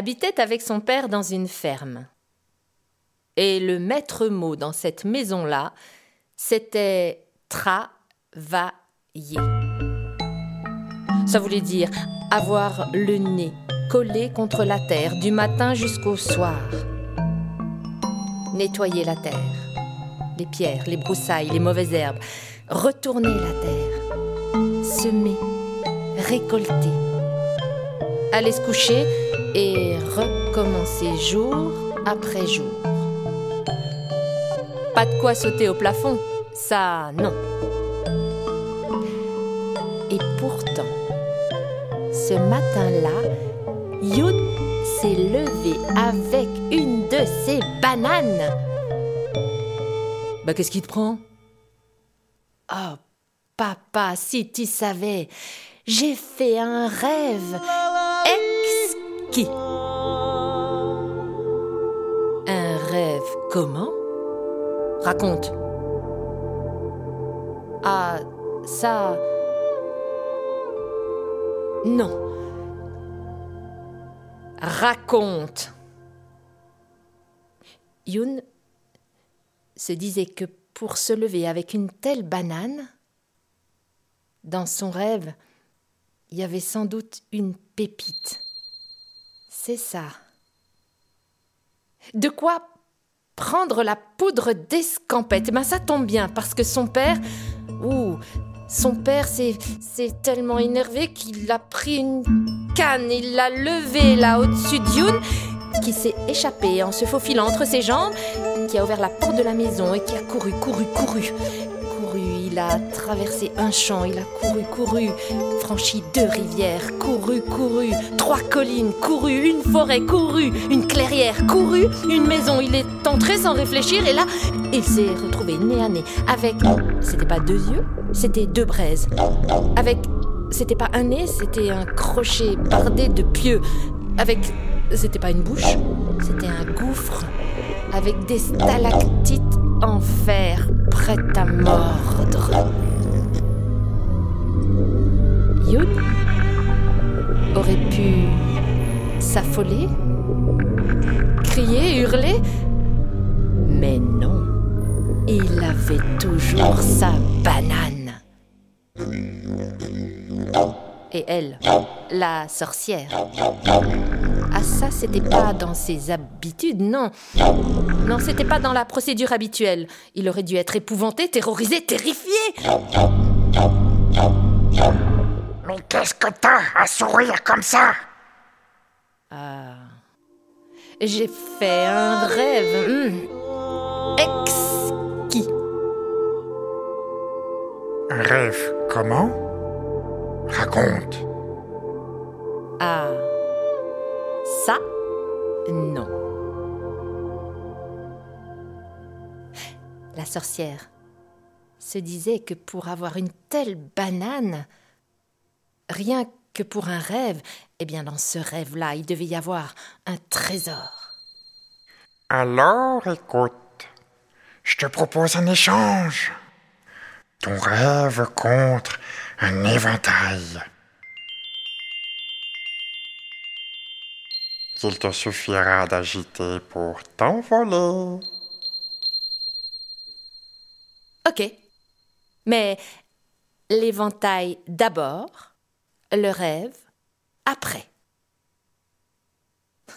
habitait avec son père dans une ferme. Et le maître mot dans cette maison-là, c'était travailler. Ça voulait dire avoir le nez collé contre la terre du matin jusqu'au soir. Nettoyer la terre, les pierres, les broussailles, les mauvaises herbes, retourner la terre, semer, récolter aller se coucher et recommencer jour après jour. Pas de quoi sauter au plafond, ça non. Et pourtant, ce matin-là, Youn s'est levé avec une de ses bananes. Bah qu'est-ce qui te prend? Oh, papa, si tu savais, j'ai fait un rêve exquis. Un rêve comment Raconte. Ah, ça... Non. Raconte. Youn se disait que pour se lever avec une telle banane, dans son rêve, il y avait sans doute une pépite. C'est ça. De quoi prendre la poudre d'escampette? Eh ben ça tombe bien, parce que son père... Ouh, son père s'est tellement énervé qu'il a pris une canne, il l'a levée là au-dessus de Youn, qui s'est échappé en se faufilant entre ses jambes, qui a ouvert la porte de la maison et qui a couru, couru, couru. Il a traversé un champ, il a couru, couru, franchi deux rivières, couru, couru, trois collines, couru, une forêt, couru, une clairière, couru, une maison. Il est entré sans réfléchir et là, il s'est retrouvé nez à nez avec. C'était pas deux yeux, c'était deux braises. Avec. C'était pas un nez, c'était un crochet bardé de pieux. Avec. C'était pas une bouche, c'était un gouffre. Avec des stalactites en fer à mordre. Youn aurait pu s'affoler, crier, hurler, mais non, il avait toujours sa banane. Et elle, la sorcière. Ah ça, c'était pas dans ses non. Non, c'était pas dans la procédure habituelle. Il aurait dû être épouvanté, terrorisé, terrifié. Mais qu'est-ce que t'as à sourire comme ça? Ah. J'ai fait un rêve. hmm, Exquis. Un rêve comment? Raconte. Ah. Ça, non. La sorcière se disait que pour avoir une telle banane, rien que pour un rêve, eh bien dans ce rêve-là, il devait y avoir un trésor. Alors écoute, je te propose un échange. Ton rêve contre un éventail. Qu'il te suffira d'agiter pour t'envoler. Ok. Mais l'éventail d'abord, le rêve après.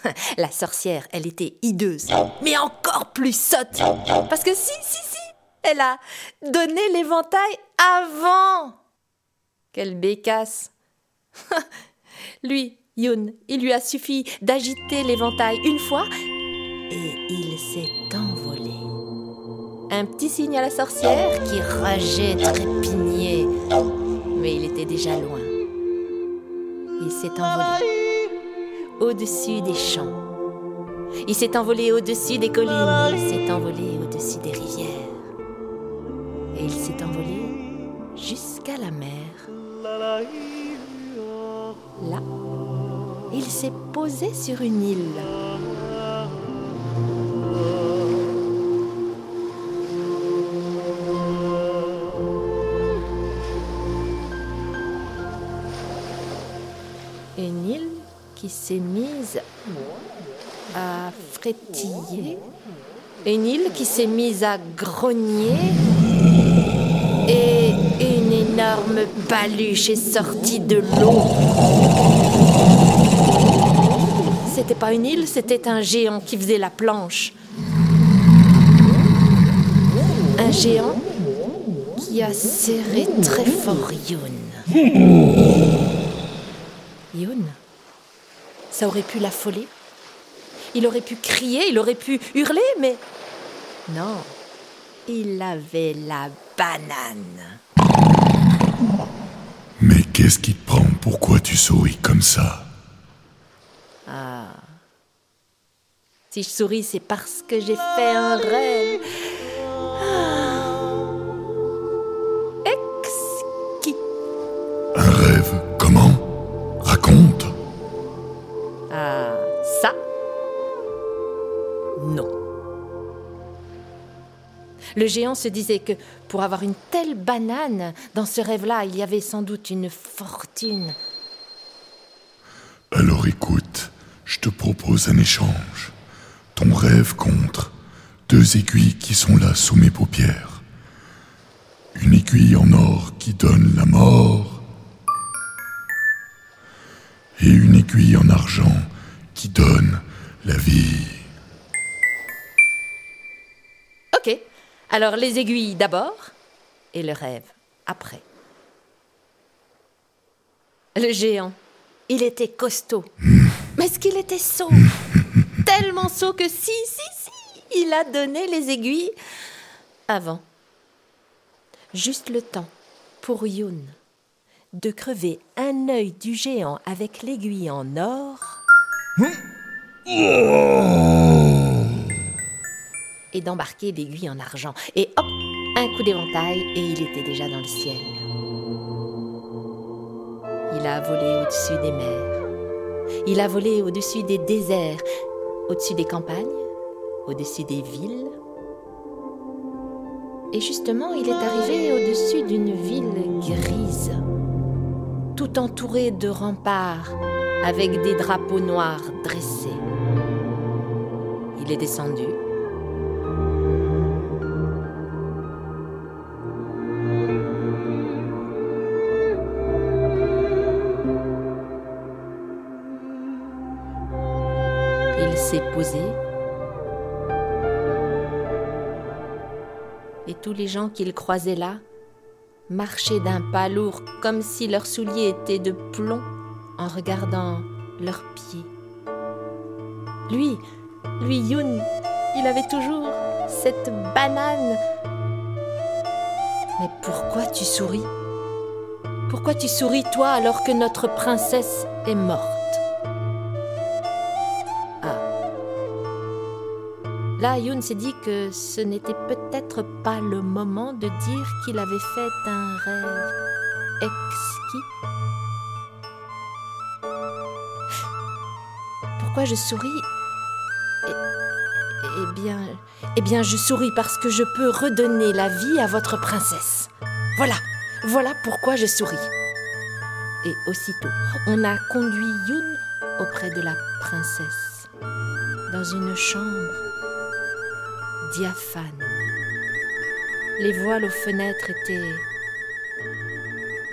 La sorcière, elle était hideuse, mais encore plus sotte. Parce que si, si, si, elle a donné l'éventail avant. Quelle bécasse. lui, Youn, il lui a suffi d'agiter l'éventail une fois et il s'est envolé. Un petit signe à la sorcière qui rageait, trépignait, mais il était déjà loin. Il s'est envolé au-dessus des champs. Il s'est envolé au-dessus des collines, il s'est envolé au-dessus des rivières. Et il s'est envolé jusqu'à la mer. Là, il s'est posé sur une île. Une île qui s'est mise à grogner. Et une énorme paluche est sortie de l'eau. C'était pas une île, c'était un géant qui faisait la planche. Un géant qui a serré très fort Youn. Youn Ça aurait pu l'affoler. Il aurait pu crier, il aurait pu hurler, mais non, il avait la banane. Mais qu'est-ce qui te prend? Pourquoi tu souris comme ça? Ah. Si je souris, c'est parce que j'ai fait un rêve. Le géant se disait que pour avoir une telle banane, dans ce rêve-là, il y avait sans doute une fortune. Alors écoute, je te propose un échange. Ton rêve contre deux aiguilles qui sont là sous mes paupières. Une aiguille en or qui donne la mort. Et une aiguille en argent qui donne la vie. Ok, alors les aiguilles d'abord et le rêve après. Le géant, il était costaud. Mais est-ce qu'il était sot Tellement sot que si, si, si, il a donné les aiguilles avant. Juste le temps pour Youn de crever un œil du géant avec l'aiguille en or. Et d'embarquer l'aiguille en argent. Et hop, un coup d'éventail et il était déjà dans le ciel. Il a volé au-dessus des mers. Il a volé au-dessus des déserts, au-dessus des campagnes, au-dessus des villes. Et justement, il est arrivé au-dessus d'une ville grise, tout entourée de remparts, avec des drapeaux noirs dressés. Il est descendu. Il s'est posé. Et tous les gens qu'il croisait là marchaient d'un pas lourd comme si leurs souliers étaient de plomb en regardant leurs pieds. Lui, lui Youn, il avait toujours cette banane. Mais pourquoi tu souris? Pourquoi tu souris toi alors que notre princesse est morte? Là, Youn s'est dit que ce n'était peut-être pas le moment de dire qu'il avait fait un rêve exquis. Pourquoi je souris? Eh- Eh bien, eh bien, je souris parce que je peux redonner la vie à votre princesse. Voilà, voilà pourquoi je souris. Et aussitôt, on a conduit Youn auprès de la princesse, dans une chambre diaphane. Les voiles aux fenêtres étaient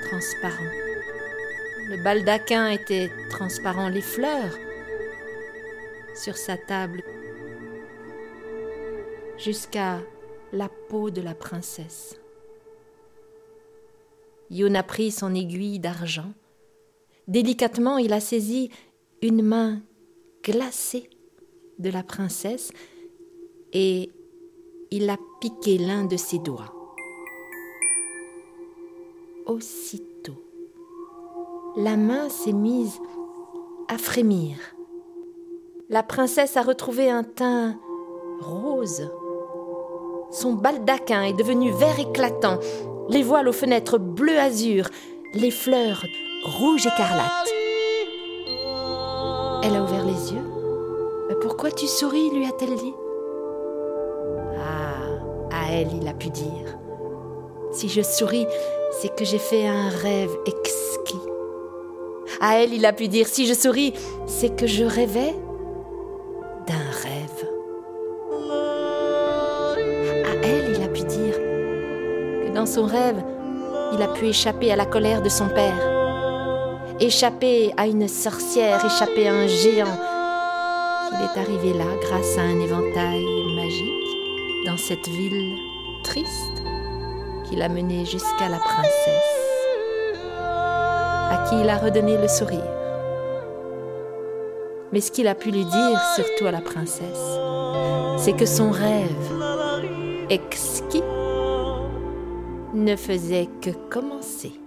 transparents. Le baldaquin était transparent, les fleurs sur sa table jusqu'à la peau de la princesse. Youn a pris son aiguille d'argent. Délicatement, il a saisi une main glacée de la princesse et il a piqué l'un de ses doigts. Aussitôt, la main s'est mise à frémir. La princesse a retrouvé un teint rose. Son baldaquin est devenu vert éclatant, les voiles aux fenêtres bleu azur, les fleurs rouge écarlate. Elle a ouvert les yeux. Pourquoi tu souris? lui a-t-elle dit. Elle, il a pu dire. Si je souris, c'est que j'ai fait un rêve exquis. À elle, il a pu dire, si je souris, c'est que je rêvais d'un rêve. À elle, il a pu dire que dans son rêve, il a pu échapper à la colère de son père, échapper à une sorcière, échapper à un géant. Il est arrivé là grâce à un éventail cette ville triste qui l'a mené jusqu'à la princesse, à qui il a redonné le sourire. Mais ce qu'il a pu lui dire, surtout à la princesse, c'est que son rêve exquis ne faisait que commencer.